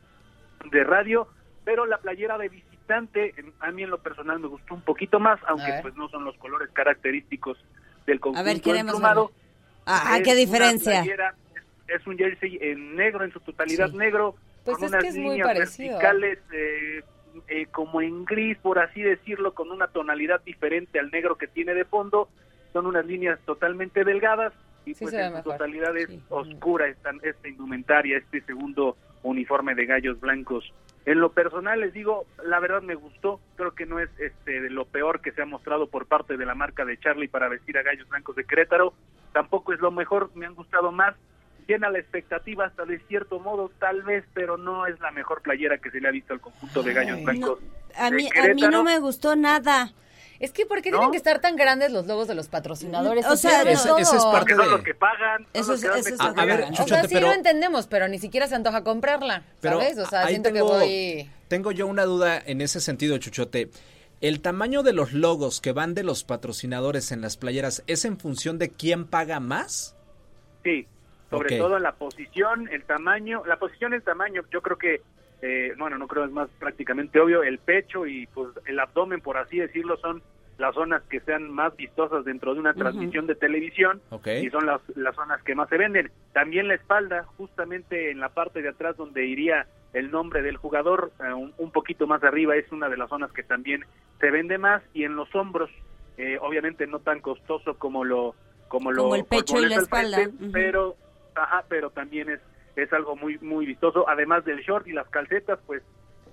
Speaker 6: de radio, pero la playera de visitante a mí en lo personal me gustó un poquito más, aunque
Speaker 3: ver.
Speaker 6: pues no son los colores característicos del conjunto
Speaker 4: ver, queremos
Speaker 6: emplumado.
Speaker 4: Ah, qué
Speaker 6: una
Speaker 4: diferencia.
Speaker 6: playera, es un jersey en negro, en su totalidad
Speaker 3: Sí.
Speaker 6: negro,
Speaker 3: Pues
Speaker 6: con
Speaker 3: es
Speaker 6: unas
Speaker 3: que es muy
Speaker 6: líneas
Speaker 3: parecido.
Speaker 6: verticales eh, eh, como en gris, por así decirlo, con una tonalidad diferente al negro que tiene de fondo. Son unas líneas totalmente delgadas y
Speaker 3: Sí
Speaker 6: pues en su totalidad es
Speaker 3: Sí.
Speaker 6: oscura esta, esta indumentaria, este segundo uniforme de gallos blancos. En lo personal les digo, la verdad me gustó, creo que no es este de lo peor que se ha mostrado por parte de la marca de Charlie para vestir a gallos blancos de Querétaro, tampoco es lo mejor, me han gustado más, llena la expectativa hasta de cierto modo, tal vez, pero no es la mejor playera que se le ha visto al conjunto de gallos blancos.
Speaker 4: A
Speaker 6: de
Speaker 4: mí, a mí no me gustó nada.
Speaker 3: Es que ¿por qué
Speaker 6: ¿No?
Speaker 3: tienen que estar tan grandes los logos de los patrocinadores?
Speaker 4: O sea,
Speaker 2: ese-
Speaker 3: todo.
Speaker 2: ese es parte
Speaker 6: Porque son
Speaker 2: de-
Speaker 6: los que pagan.
Speaker 4: Eso
Speaker 6: los
Speaker 4: es- eso es
Speaker 6: de
Speaker 4: lo que
Speaker 2: A ver,
Speaker 6: comer.
Speaker 3: o sea,
Speaker 2: Chuchote,
Speaker 3: sí
Speaker 2: pero-
Speaker 3: lo entendemos, pero ni siquiera se antoja comprarla,
Speaker 2: Pero
Speaker 3: ¿sabes? O sea, siento
Speaker 2: tengo,
Speaker 3: que voy...
Speaker 2: tengo yo una duda en ese sentido, Chuchote. El tamaño de los logos que van de los patrocinadores en las playeras es en función de quién paga más.
Speaker 6: Sí, sobre
Speaker 2: Ok.
Speaker 6: todo la posición, el tamaño, la posición, el tamaño, yo creo que, eh, bueno, no creo es más prácticamente obvio, el pecho y pues el abdomen, por así decirlo, son las zonas que sean más vistosas dentro de una transmisión de televisión y son las, las zonas que más se venden. También la espalda, justamente en la parte de atrás donde iría el nombre del jugador, eh, un, un poquito más arriba, es una de las zonas que también se vende más y en los hombros, eh, obviamente no tan costoso como lo como lo
Speaker 4: Como el pecho y la
Speaker 6: al
Speaker 4: espalda,
Speaker 6: frente, pero ajá, pero también es es algo muy muy vistoso, además del short y las calcetas, pues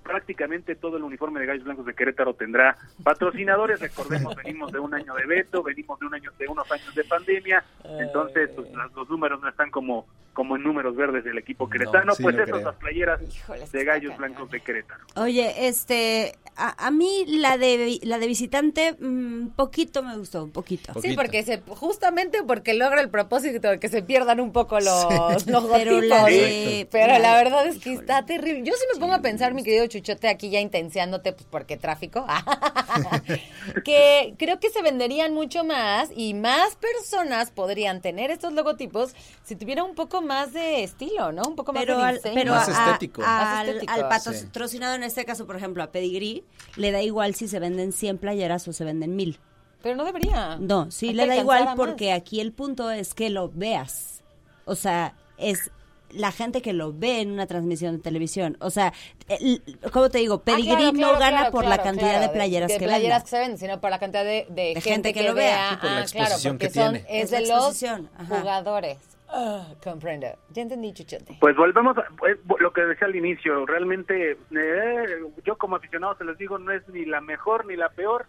Speaker 6: prácticamente todo el uniforme de Gallos Blancos de Querétaro tendrá patrocinadores. Recordemos, venimos de un año de veto, venimos de un año de unos años de pandemia, entonces pues, las- los números no están como como en números verdes del equipo
Speaker 2: No,
Speaker 6: queretano,
Speaker 2: sí
Speaker 6: pues esas
Speaker 2: creo.
Speaker 6: las playeras
Speaker 3: Híjole,
Speaker 6: de Gallos. Blancos de Querétaro.
Speaker 4: Oye, este, a, a mí la de la de visitante, un poquito me gustó, un poquito.
Speaker 3: Sí, porque se, justamente porque logra el propósito de que se pierdan un poco los, los
Speaker 4: Pero la
Speaker 3: logotipos.
Speaker 4: de-
Speaker 3: Pero
Speaker 4: la
Speaker 3: la
Speaker 4: de-
Speaker 3: verdad es que
Speaker 4: híjole.
Speaker 3: está terrible. Yo sí me pongo a pensar, mi querido Chuchote, aquí ya intenciándote, pues porque tráfico, que creo que se venderían mucho más y más personas podrían tener estos logotipos si tuviera un poco más de estilo, ¿no? Un poco más
Speaker 4: Pero,
Speaker 3: de
Speaker 4: al,
Speaker 3: diseño.
Speaker 4: pero
Speaker 2: Más
Speaker 4: a-
Speaker 2: estético.
Speaker 3: Más
Speaker 4: al,
Speaker 3: estético,
Speaker 4: al
Speaker 2: sí.
Speaker 4: patrocinado en este caso, por ejemplo, a Pedigree, le da igual si se venden 100 playeras o se venden 1000.
Speaker 3: Pero no debería.
Speaker 4: No, sí
Speaker 3: Hay
Speaker 4: le da igual
Speaker 3: más.
Speaker 4: porque aquí el punto es que lo veas. O sea, es la gente que lo ve en una transmisión de televisión. O sea, el- ¿cómo te digo?
Speaker 3: Ah,
Speaker 4: Pedigrí
Speaker 3: claro,
Speaker 4: no
Speaker 3: claro,
Speaker 4: gana
Speaker 3: claro,
Speaker 4: por la cantidad
Speaker 3: claro,
Speaker 4: de playeras
Speaker 3: de
Speaker 4: que
Speaker 3: playeras
Speaker 4: venden.
Speaker 3: que se venden, sino por la cantidad de, de gente,
Speaker 4: gente que
Speaker 3: que,
Speaker 4: lo vea.
Speaker 3: vea.
Speaker 2: Sí, por la
Speaker 3: ah, claro,
Speaker 2: exposición
Speaker 3: porque
Speaker 2: que
Speaker 3: son,
Speaker 2: tiene.
Speaker 3: es de los jugadores. Ah, comprendo. Ya entendí, chuchote.
Speaker 6: Pues volvemos a pues, lo que decía al inicio. Realmente, eh, yo como aficionado se les digo, no es ni la mejor ni la peor.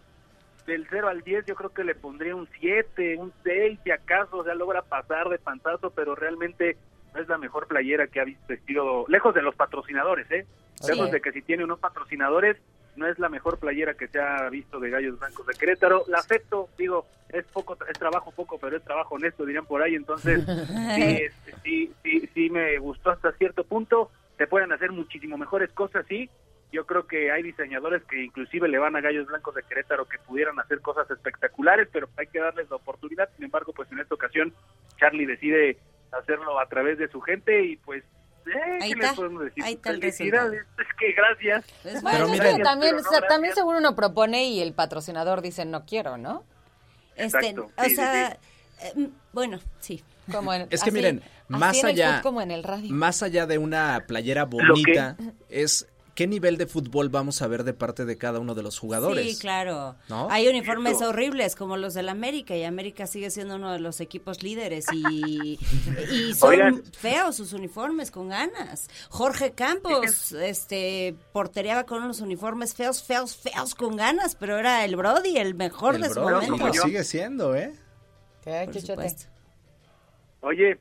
Speaker 6: Del 0 al 10 yo creo que le pondría un 7, un 6 si acaso, o sea, logra pasar de panzazo, pero realmente no es la mejor playera que ha visto vestido, lejos de los patrocinadores, ¿eh?
Speaker 3: Sí.
Speaker 6: Lejos de que si tiene unos patrocinadores, no es la mejor playera que se ha visto de Gallos Blancos de Querétaro. La acepto, digo, es poco, es trabajo poco, pero es trabajo honesto, dirían por ahí, entonces sí, este, sí, sí, sí me gustó hasta cierto punto. Se pueden hacer muchísimo mejores cosas, sí. Yo creo que hay diseñadores que inclusive le van a Gallos Blancos de Querétaro que pudieran hacer cosas espectaculares, pero hay que darles la oportunidad. Sin embargo, pues en esta ocasión Charlie decide hacerlo a través de su gente y pues eh,
Speaker 4: Ahí
Speaker 6: ¿qué les
Speaker 4: está,
Speaker 6: podemos decir?
Speaker 4: ahí está el
Speaker 6: Felicidades, es que gracias.
Speaker 4: Pues
Speaker 3: Bueno,
Speaker 2: Pero
Speaker 3: es
Speaker 2: miren-
Speaker 3: que también,
Speaker 6: Pero no,
Speaker 3: o sea, también seguro uno propone y el patrocinador dice no quiero, ¿no?
Speaker 4: Este,
Speaker 6: Exacto,
Speaker 4: o
Speaker 6: sí, sí,
Speaker 4: sea, eh, bueno, sí.
Speaker 3: Como en-
Speaker 2: Es que
Speaker 3: así-
Speaker 2: miren, más allá,
Speaker 3: como en el radio.
Speaker 2: más allá de una playera bonita, es qué nivel de fútbol vamos a ver de parte de cada uno de los jugadores.
Speaker 4: Sí, claro.
Speaker 2: ¿No?
Speaker 4: Hay uniformes
Speaker 6: Eso.
Speaker 4: horribles como los del América y América sigue siendo uno de los equipos líderes y, y son
Speaker 6: Oigan.
Speaker 4: feos sus uniformes con ganas. Jorge Campos, este, portereaba con unos uniformes feos, feos, feos con ganas, pero era el Brody, el mejor
Speaker 2: El
Speaker 4: de su
Speaker 2: Brody,
Speaker 4: momento.
Speaker 6: como
Speaker 2: sigue siendo, ¿eh?
Speaker 3: ¿Qué,
Speaker 4: Por
Speaker 3: chuchote?
Speaker 4: supuesto.
Speaker 6: Oye.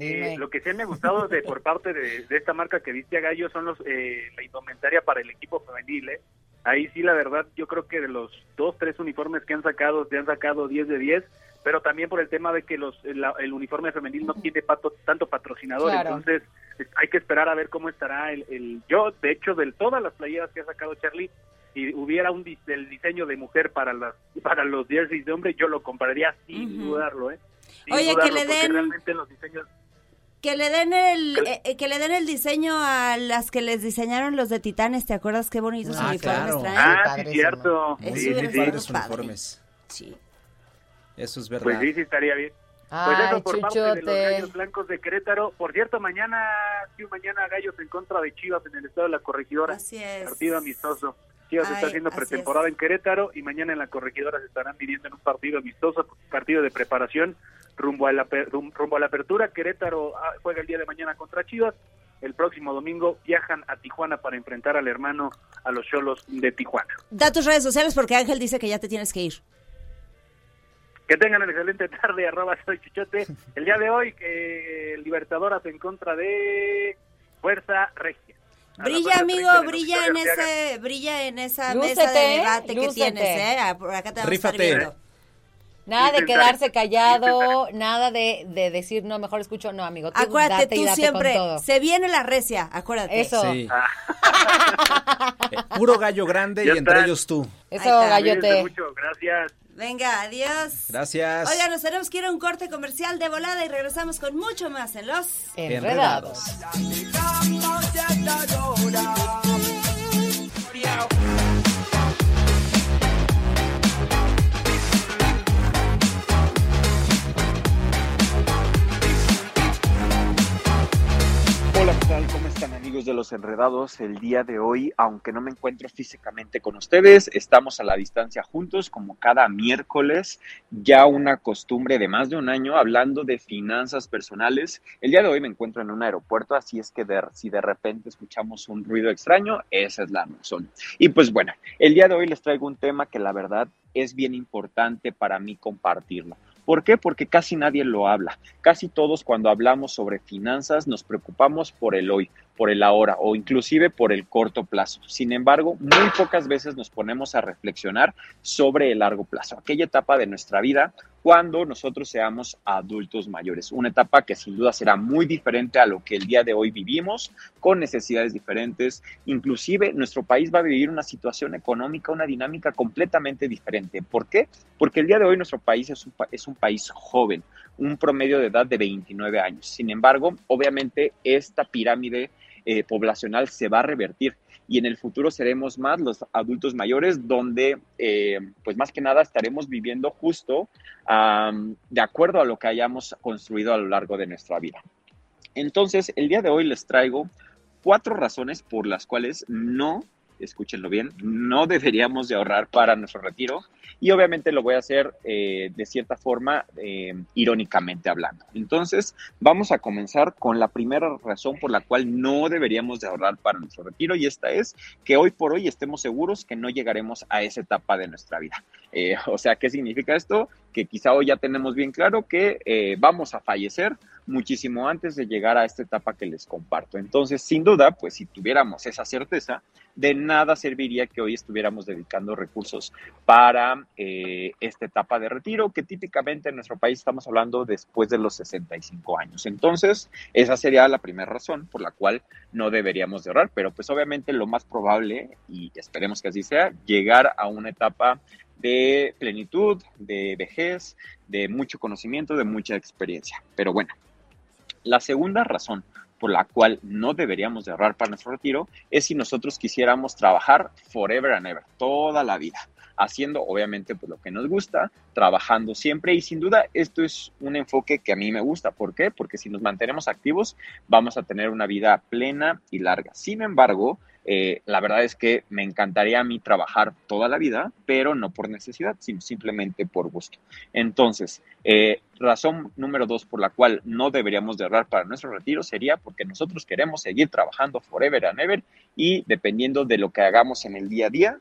Speaker 6: Eh, lo que sí me ha gustado de por parte de, de esta marca que viste a Gallo son los eh, la indumentaria para el equipo femenil. ¿eh? Ahí sí, la verdad, yo creo que de los dos, tres uniformes que han sacado, se han sacado 10 de 10, pero también por el tema de que los el, el uniforme femenil no tiene pato- tanto patrocinador,
Speaker 3: Claro.
Speaker 6: entonces es- hay que esperar a ver cómo estará el, el... Yo, de hecho, de todas las playeras que ha sacado Charlie, si hubiera un del diseño de mujer para las para los jerseys de hombre, yo lo compraría sin dudarlo, ¿eh? Sin
Speaker 4: Oye, que
Speaker 6: dudarlo,
Speaker 4: le
Speaker 6: porque
Speaker 4: den-
Speaker 6: realmente los diseños
Speaker 4: Que le den el eh, eh, que le den el diseño a las que les diseñaron los de Titanes, ¿te acuerdas qué bonitos
Speaker 2: Ah,
Speaker 4: uniformes
Speaker 2: claro.
Speaker 4: traen?
Speaker 6: Ah, sí,
Speaker 3: padrísimo.
Speaker 6: cierto.
Speaker 4: Eso
Speaker 6: Sí,
Speaker 2: uniformes.
Speaker 4: Sí.
Speaker 2: Eso es verdad.
Speaker 6: Pues sí, sí estaría bien. Pues
Speaker 3: Ay,
Speaker 6: eso por parte de los
Speaker 3: chuchote.
Speaker 6: Gallos Blancos de Querétaro. Por cierto, mañana, sí, mañana Gallos en contra de Chivas en el estado de la Corregidora.
Speaker 4: Así es.
Speaker 6: Partido amistoso. Chivas está haciendo pretemporada en Querétaro y mañana en la Corregidora se estarán midiendo en un partido amistoso, partido de preparación rumbo a la, rumbo a la apertura. Querétaro ah, juega el día de mañana contra Chivas. El próximo domingo viajan a Tijuana para enfrentar al hermano a los Cholos de Tijuana.
Speaker 4: Da tus redes sociales porque Ángel dice que ya te tienes que ir.
Speaker 6: Que tengan una excelente tarde, arroba soy Chichote. El día de hoy, que Libertadoras en contra de Fuerza Regia.
Speaker 4: Brilla,
Speaker 6: 8:30
Speaker 4: amigo, brilla en ese, brilla en esa
Speaker 3: Lúcete,
Speaker 4: mesa de debate que
Speaker 3: lúcete.
Speaker 4: tienes, ¿eh? Ah, Por acá te vamos a estar
Speaker 2: Rífate.
Speaker 4: viendo.
Speaker 3: Nada de quedarse callado, nada de, de decir, no, mejor escucho, no, amigo, tú
Speaker 4: Acuérdate,
Speaker 3: date y
Speaker 4: tú
Speaker 3: date
Speaker 4: siempre,
Speaker 3: con todo.
Speaker 4: se viene la recia, acuérdate.
Speaker 3: Eso.
Speaker 2: Sí. Eh, puro gallo grande y entre ellos tú.
Speaker 3: Eso, gallote.
Speaker 6: mucho, gracias.
Speaker 4: Venga, adiós.
Speaker 2: Gracias.
Speaker 4: Oigan, nos tenemos que ir a un corte comercial de volada y regresamos con mucho más en los...
Speaker 3: Enredados.
Speaker 7: la llora. Amigos de los enredados? El día de hoy, aunque no me encuentro físicamente con ustedes, estamos a la distancia juntos como cada miércoles, ya una costumbre de más de un año hablando de finanzas personales. El día de hoy me encuentro en un aeropuerto, así es que si de repente escuchamos un ruido extraño, esa es la razón. Y pues bueno, el día de hoy les traigo un tema que la verdad es bien importante para mí compartirlo. ¿Por qué? Porque casi nadie lo habla. Casi todos cuando hablamos sobre finanzas nos preocupamos por el hoy, por el ahora o inclusive por el corto plazo. Sin embargo, muy pocas veces nos ponemos a reflexionar sobre el largo plazo, aquella etapa de nuestra vida cuando nosotros seamos adultos mayores. Una etapa que sin duda será muy diferente a lo que el día de hoy vivimos, con necesidades diferentes. Inclusive nuestro país va a vivir una situación económica, una dinámica completamente diferente. ¿Por qué? Porque el día de hoy nuestro país es un, país joven, un promedio de edad de 29 años. Sin embargo, obviamente esta pirámide eh, poblacional se va a revertir y en el futuro seremos más los adultos mayores donde eh, pues más que nada estaremos viviendo justo de acuerdo a lo que hayamos construido a lo largo de nuestra vida. Entonces, el día de hoy les traigo cuatro razones por las cuales no, escúchenlo bien, no deberíamos de ahorrar para nuestro retiro y obviamente lo voy a hacer eh, de cierta forma eh, irónicamente hablando. Entonces, vamos a comenzar con la primera razón por la cual no deberíamos de ahorrar para nuestro retiro y esta es que hoy por hoy estemos seguros que no llegaremos a esa etapa de nuestra vida. Eh, o sea, ¿qué significa esto? Que quizá hoy ya tenemos bien claro que eh, vamos a fallecer muchísimo antes de llegar a esta etapa que les comparto. Entonces, sin duda, pues si tuviéramos esa certeza, de nada serviría que hoy estuviéramos dedicando recursos para eh, esta etapa de retiro, que típicamente en nuestro país estamos hablando después de los 65 años. Entonces, esa sería la primera razón por la cual no deberíamos de ahorrar, pero pues obviamente lo más probable, y esperemos que así sea, llegar a una etapa de plenitud, de vejez, de mucho conocimiento, de mucha experiencia. Pero bueno, la segunda razón por la cual no deberíamos de ahorrar para nuestro retiro es si nosotros quisiéramos trabajar forever and ever, toda la vida, haciendo obviamente pues, lo que nos gusta, trabajando siempre y sin duda esto es un enfoque que a mí me gusta. ¿Por qué? Porque si nos mantenemos activos vamos a tener una vida plena y larga. Sin embargo, eh, la verdad es que me encantaría a mí trabajar toda la vida, pero no por necesidad, sino simplemente por gusto. Entonces, eh, razón número dos por la cual no deberíamos de ahorrar para nuestro retiro sería porque nosotros queremos seguir trabajando forever and ever y dependiendo de lo que hagamos en el día a día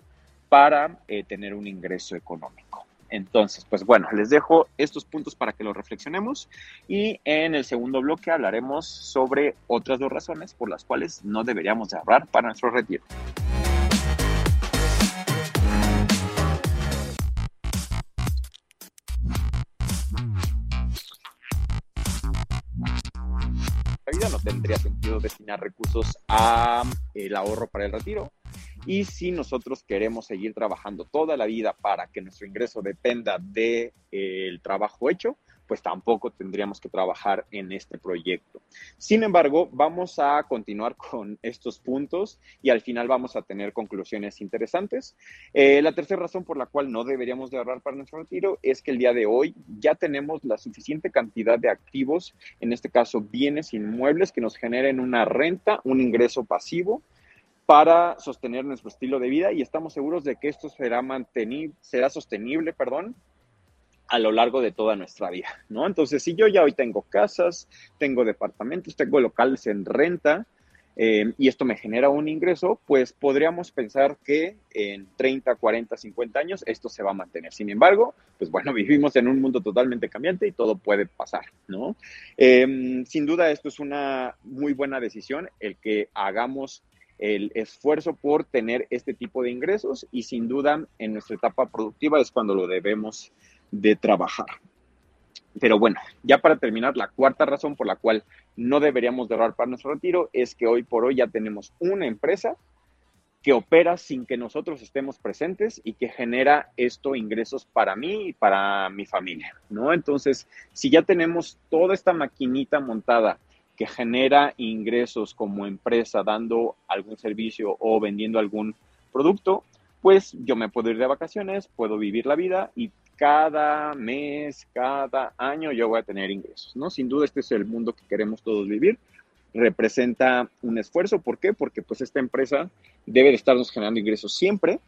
Speaker 7: para eh, tener un ingreso económico. Entonces, pues bueno, les dejo estos puntos para que los reflexionemos y en el segundo bloque hablaremos sobre otras dos razones por las cuales no deberíamos de ahorrar para nuestro retiro. La vida no tendría sentido destinar recursos a el ahorro para el retiro. Y si nosotros queremos seguir trabajando toda la vida para que nuestro ingreso dependa del de, trabajo hecho, pues tampoco tendríamos que trabajar en este proyecto. Sin embargo, vamos a continuar con estos puntos y al final vamos a tener conclusiones interesantes. Eh, la tercera razón por la cual no deberíamos de ahorrar para nuestro retiro es que el día de hoy ya tenemos la suficiente cantidad de activos, en este caso bienes inmuebles, que nos generen una renta, un ingreso pasivo para sostener nuestro estilo de vida y estamos seguros de que esto será mantenible, será sostenible, perdón, a lo largo de toda nuestra vida, ¿no? Entonces, si yo ya hoy tengo casas, tengo departamentos, tengo locales en renta eh, y esto me genera un ingreso, pues podríamos pensar que en 30, 40, 50 años esto se va a mantener. Sin embargo, pues bueno, vivimos en un mundo totalmente cambiante y todo puede pasar, ¿no? Eh, sin duda, esto es una muy buena decisión, el que hagamos el esfuerzo por tener este tipo de ingresos y sin duda en nuestra etapa productiva es cuando lo debemos de trabajar. Pero bueno, ya para terminar, la cuarta razón por la cual no deberíamos de ahorrar para nuestro retiro es que hoy por hoy ya tenemos una empresa que opera sin que nosotros estemos presentes y que genera esto ingresos para mí y para mi familia, ¿no? Entonces, si ya tenemos toda esta maquinita montada que genera ingresos como empresa dando algún servicio o vendiendo algún producto, pues yo me puedo ir de vacaciones, puedo vivir la vida y cada mes, cada año yo voy a tener ingresos, ¿no? Sin duda este es el mundo que queremos todos vivir. Representa un esfuerzo, ¿por qué? Porque pues esta empresa debe de estarnos generando ingresos siempre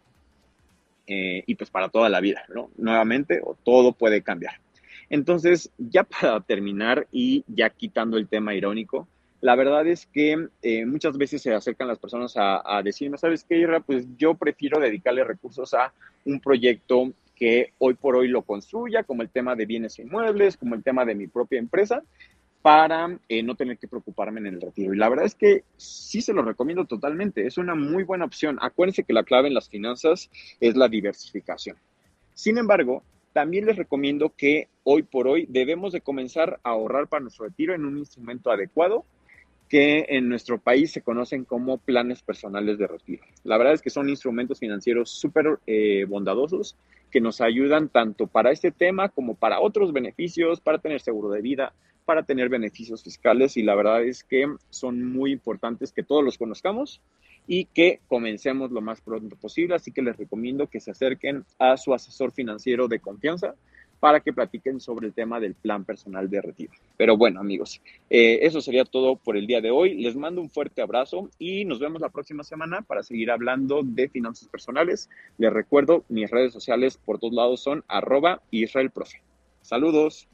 Speaker 7: eh, y pues para toda la vida, ¿no? Nuevamente, o todo puede cambiar. Entonces, ya para terminar y ya quitando el tema irónico, la verdad es que eh, muchas veces se acercan las personas a, decirme, ¿sabes qué, Irra? Pues yo prefiero dedicarle recursos a un proyecto que hoy por hoy lo construya, como el tema de bienes inmuebles, como el tema de mi propia empresa, para eh, no tener que preocuparme en el retiro. Y la verdad es que sí se lo recomiendo totalmente, es una muy buena opción. Acuérdense que la clave en las finanzas es la diversificación. Sin embargo, también les recomiendo que hoy por hoy debemos de comenzar a ahorrar para nuestro retiro en un instrumento adecuado que en nuestro país se conocen como planes personales de retiro. La verdad es que son instrumentos financieros súper eh, bondadosos que nos ayudan tanto para este tema como para otros beneficios, para tener seguro de vida, para tener beneficios fiscales y la verdad es que son muy importantes que todos los conozcamos y que comencemos lo más pronto posible. Así que les recomiendo que se acerquen a su asesor financiero de confianza para que platiquen sobre el tema del plan personal de retiro. Pero bueno, amigos, eh, eso sería todo por el día de hoy. Les mando un fuerte abrazo y nos vemos la próxima semana para seguir hablando de finanzas personales. Les recuerdo, mis redes sociales por todos lados son arroba israelprofe. Saludos.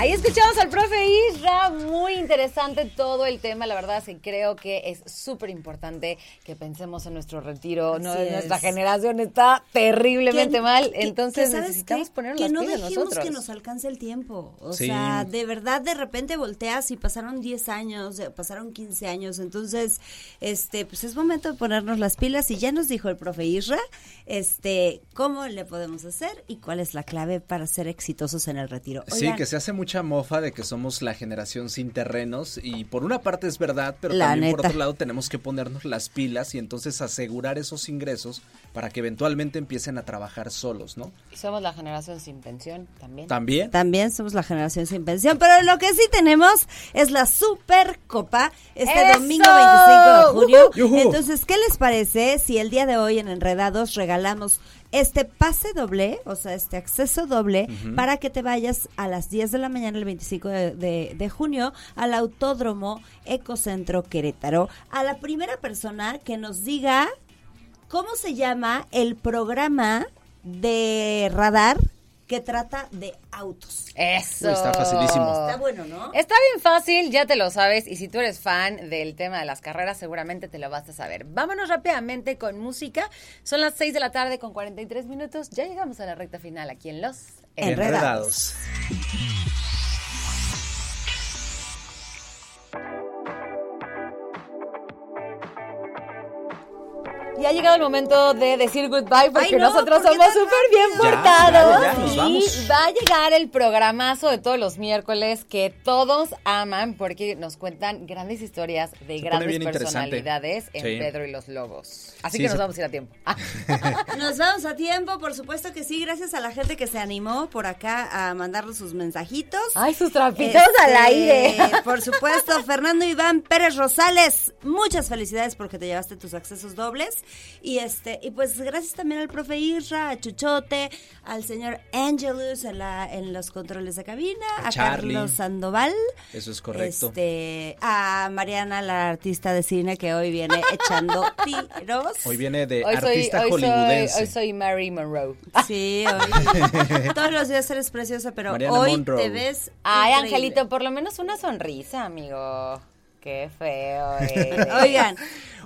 Speaker 3: Ahí escuchamos al profe Isra, muy interesante todo el tema, la verdad es que creo que es súper importante que pensemos en nuestro retiro, no, nuestra
Speaker 4: es.
Speaker 3: generación está terriblemente
Speaker 4: Que-
Speaker 3: mal,
Speaker 4: que-
Speaker 3: entonces
Speaker 4: que ¿sabes
Speaker 3: necesitamos
Speaker 4: qué?
Speaker 3: poner
Speaker 4: que
Speaker 3: las
Speaker 4: no
Speaker 3: pilas
Speaker 4: dejemos
Speaker 3: nosotros.
Speaker 4: que nos alcance el tiempo. O
Speaker 2: Sí.
Speaker 4: sea, de verdad, de repente volteas y pasaron 10 años, eh, pasaron 15 años. Entonces, este, pues es momento de ponernos las pilas. Y ya nos dijo el profe Isra, este, cómo le podemos hacer y cuál es la clave para ser exitosos en el retiro.
Speaker 2: Sí, que se hace mucha mofa de que somos la generación sin terrenos y por una parte es verdad, pero
Speaker 4: La
Speaker 2: también por otro lado tenemos que ponernos las pilas y entonces asegurar esos ingresos para que eventualmente empiecen a trabajar solos, ¿no?
Speaker 3: Y somos la generación sin pensión también.
Speaker 2: También.
Speaker 4: También somos la generación sin pensión, pero lo que sí tenemos es la Supercopa este
Speaker 3: ¡Eso!
Speaker 4: domingo 25 de junio. Entonces, ¿qué les parece si el día de hoy en Enredados regalamos este pase doble, o sea, este acceso doble, para que te vayas a las 10 de la mañana el 25 de, de- de junio al Autódromo Ecocentro Querétaro? A la primera persona que nos diga cómo se llama el programa de radar que trata de autos.
Speaker 3: Eso.
Speaker 2: Uy, está facilísimo.
Speaker 4: Está bueno, ¿no?
Speaker 3: Está bien fácil, ya te lo sabes. Y si tú eres fan del tema de las carreras, seguramente te lo vas a saber. Vámonos rápidamente con música. Son las 6 de la tarde con 43 minutos. Ya llegamos a la recta final aquí en Los
Speaker 4: Enredados.
Speaker 2: Enredados.
Speaker 3: Y ha llegado el momento de decir goodbye porque
Speaker 4: Ay, no,
Speaker 3: nosotros
Speaker 4: ¿por qué
Speaker 3: somos súper bien?
Speaker 2: Ya,
Speaker 3: portados.
Speaker 2: ya, ya, nos
Speaker 3: y
Speaker 2: vamos.
Speaker 3: va a llegar el programazo de todos los miércoles que todos aman porque nos cuentan grandes historias de
Speaker 2: Se
Speaker 3: grandes personalidades en
Speaker 2: Sí.
Speaker 3: Pedro y los Lobos. Así
Speaker 2: Sí,
Speaker 3: que nos
Speaker 2: se-
Speaker 3: vamos a ir a tiempo. Ah.
Speaker 4: Nos vamos a tiempo, por supuesto que sí, gracias a la gente que se animó por acá a mandarnos sus mensajitos.
Speaker 3: Ay, sus trapitos
Speaker 4: Este,
Speaker 3: al aire.
Speaker 4: Por supuesto, Fernando Iván Pérez Rosales, muchas felicidades porque te llevaste tus accesos dobles. Y este, y pues gracias también al profe Isra, a Chuchote, al señor Angelus en, la, en los controles de cabina,
Speaker 2: A.
Speaker 4: Carlos Sandoval.
Speaker 2: Eso es correcto.
Speaker 4: Este, a Mariana, la artista de cine que hoy viene echando tiros.
Speaker 2: Hoy viene de
Speaker 3: Hoy soy,
Speaker 2: artista
Speaker 3: hoy, soy,
Speaker 2: hollywoodense.
Speaker 3: hoy soy Mary Monroe.
Speaker 4: Sí, hoy. Todos los días eres preciosa, pero
Speaker 2: Mariana
Speaker 4: hoy
Speaker 2: Monroe.
Speaker 4: te ves.
Speaker 3: Ay,
Speaker 4: increíble.
Speaker 3: Angelito, por lo menos una sonrisa, amigo. Qué feo. eres.
Speaker 4: Oigan,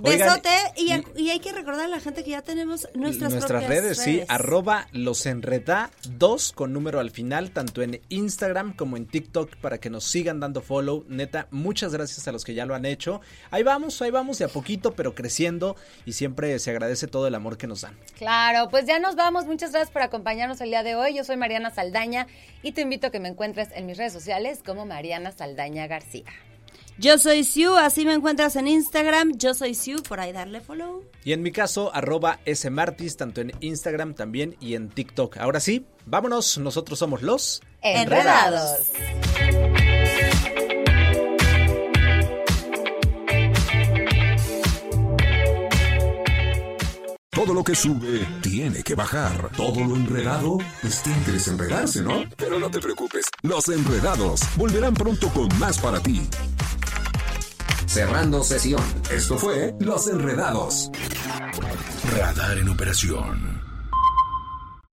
Speaker 4: besote y,
Speaker 2: y-
Speaker 4: y hay que recordar a la gente que ya tenemos nuestras,
Speaker 2: Nuestras redes, sí, arroba los enreda 2 con número al final, tanto en Instagram como en TikTok para que nos sigan dando follow. Neta, muchas gracias a los que ya lo han hecho. Ahí vamos, ahí vamos de a poquito, pero creciendo y siempre se agradece todo el amor que nos dan.
Speaker 3: Claro, pues ya nos vamos. Muchas gracias por acompañarnos el día de hoy. Yo soy Mariana Saldaña y te invito a que me encuentres en mis redes sociales como Mariana Saldaña García.
Speaker 4: Yo soy Siu, así me encuentras en Instagram. Yo soy Siu, por ahí darle follow.
Speaker 2: Y en mi caso, arroba smartis, tanto en Instagram también y en TikTok. Ahora sí, vámonos, nosotros somos los...
Speaker 3: Enredados.
Speaker 1: Todo lo que sube tiene que bajar. Todo lo enredado, pues tiene que desenredarse, ¿no? Pero no te preocupes, los enredados volverán pronto con más para ti. Cerrando sesión. Esto fue Los Enredados.
Speaker 8: Radar en operación.